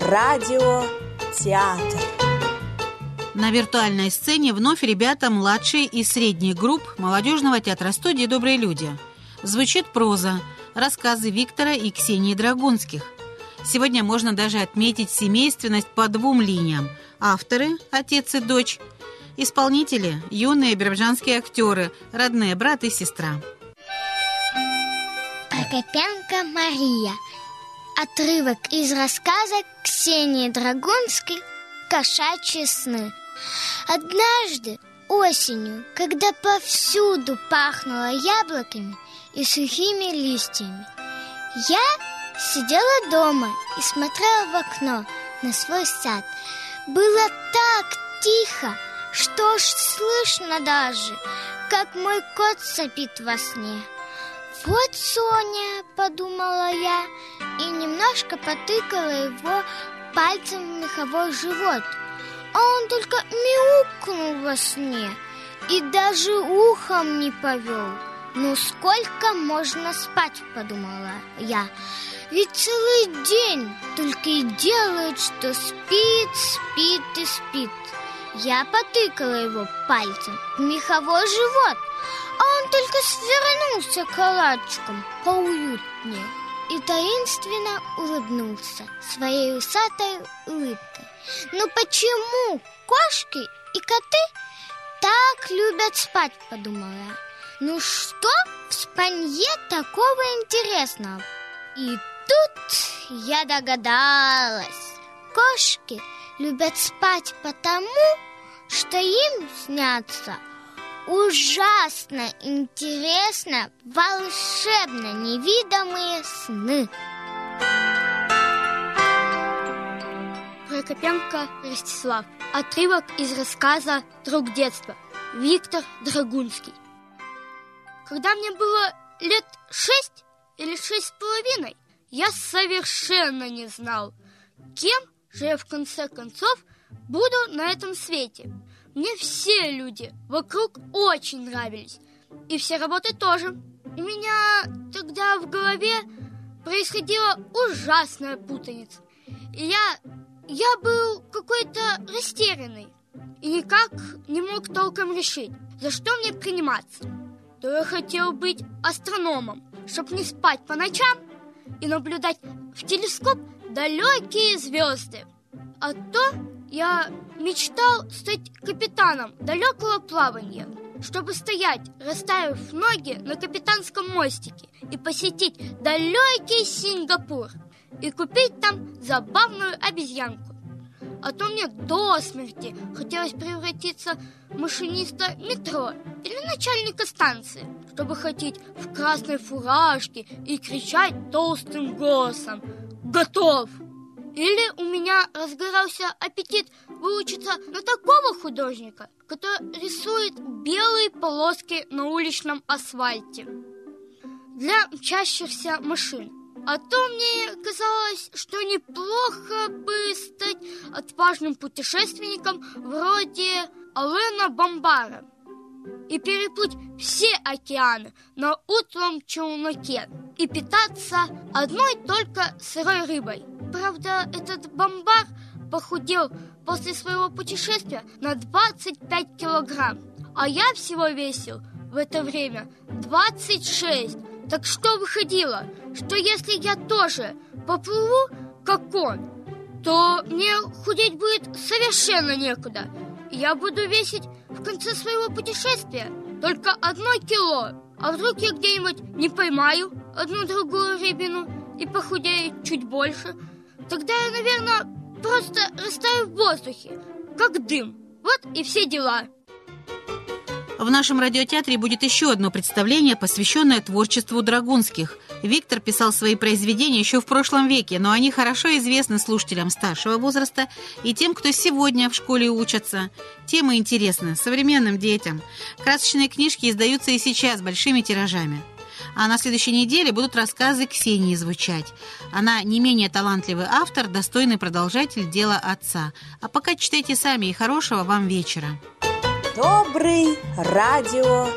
радиотеатр. На виртуальной сцене вновь ребята младшие и средних групп молодежного театра студии «Добрые люди». Звучит проза, рассказы Виктора и Ксении Драгунских. Сегодня можно даже отметить семейственность по двум линиям. Авторы – отец и дочь, исполнители – юные биробиджанские актеры, родные брат и сестра. Прокопенко Мария. Отрывок из рассказа Ксении Драгунской «Кошачьи сны». Однажды осенью, когда повсюду пахнуло яблоками и сухими листьями, я сидела дома и смотрела в окно на свой сад. Было так тихо, что ж слышно даже, как мой кот сопит во сне. «Вот Соня!» – подумала я и немножко потыкала его пальцем в меховой живот. А он только мяукнул во сне и даже ухом не повел. «Ну сколько можно спать?» – подумала я. «Ведь целый день только и делает, что спит, спит и спит». Я потыкала его пальцем в меховой живот, а он только свернулся калачиком поуютнее и таинственно улыбнулся своей усатой улыбкой. «Ну почему кошки и коты так любят спать?» – подумала я. «Ну что в спанье такого интересного?» И тут я догадалась. Кошки любят спать потому, что им снятся ужасно интересно, волшебно невидимые сны. Прокопенко Ростислав. Отрывок из рассказа «Друг детства». Виктор Драгунский. Когда мне было лет шесть или шесть с половиной, я совершенно не знал, кем же я в конце концов буду на этом свете. Мне все люди вокруг очень нравились. И все работы тоже. У меня тогда в голове происходила ужасная путаница. И я, я был какой-то растерянный. И никак не мог толком решить, за что мне приниматься. То я хотел быть астрономом, чтобы не спать по ночам и наблюдать в телескоп далекие звезды. А то я мечтал стать капитаном далекого плавания, чтобы стоять, расставив ноги на капитанском мостике и посетить далекий Сингапур и купить там забавную обезьянку. А то мне до смерти хотелось превратиться в машиниста метро или начальника станции, чтобы ходить в красной фуражке и кричать толстым голосом «Готов!» Или у меня разгорался аппетит выучиться на такого художника, который рисует белые полоски на уличном асфальте для мчащихся машин. А то мне казалось, что неплохо бы стать отважным путешественником вроде Алена Бомбара и переплыть все океаны на утлом челноке и питаться одной только сырой рыбой – Правда, этот бомбар похудел после своего путешествия на 25 килограмм, а я всего весил в это время 26. Так что выходило, что если я тоже поплыву, как он, то мне худеть будет совершенно некуда. Я буду весить в конце своего путешествия только одно кило. А вдруг я где-нибудь не поймаю одну-другую рыбину и похудею чуть больше – Тогда я, наверное, просто растаю в воздухе, как дым. Вот и все дела. В нашем радиотеатре будет еще одно представление, посвященное творчеству Драгунских. Виктор писал свои произведения еще в прошлом веке, но они хорошо известны слушателям старшего возраста и тем, кто сегодня в школе учатся. Темы интересны современным детям. Красочные книжки издаются и сейчас большими тиражами. А на следующей неделе будут рассказы Ксении звучать. Она не менее талантливый автор, достойный продолжатель дела отца. А пока читайте сами и хорошего вам вечера. Добрый радиотеатр.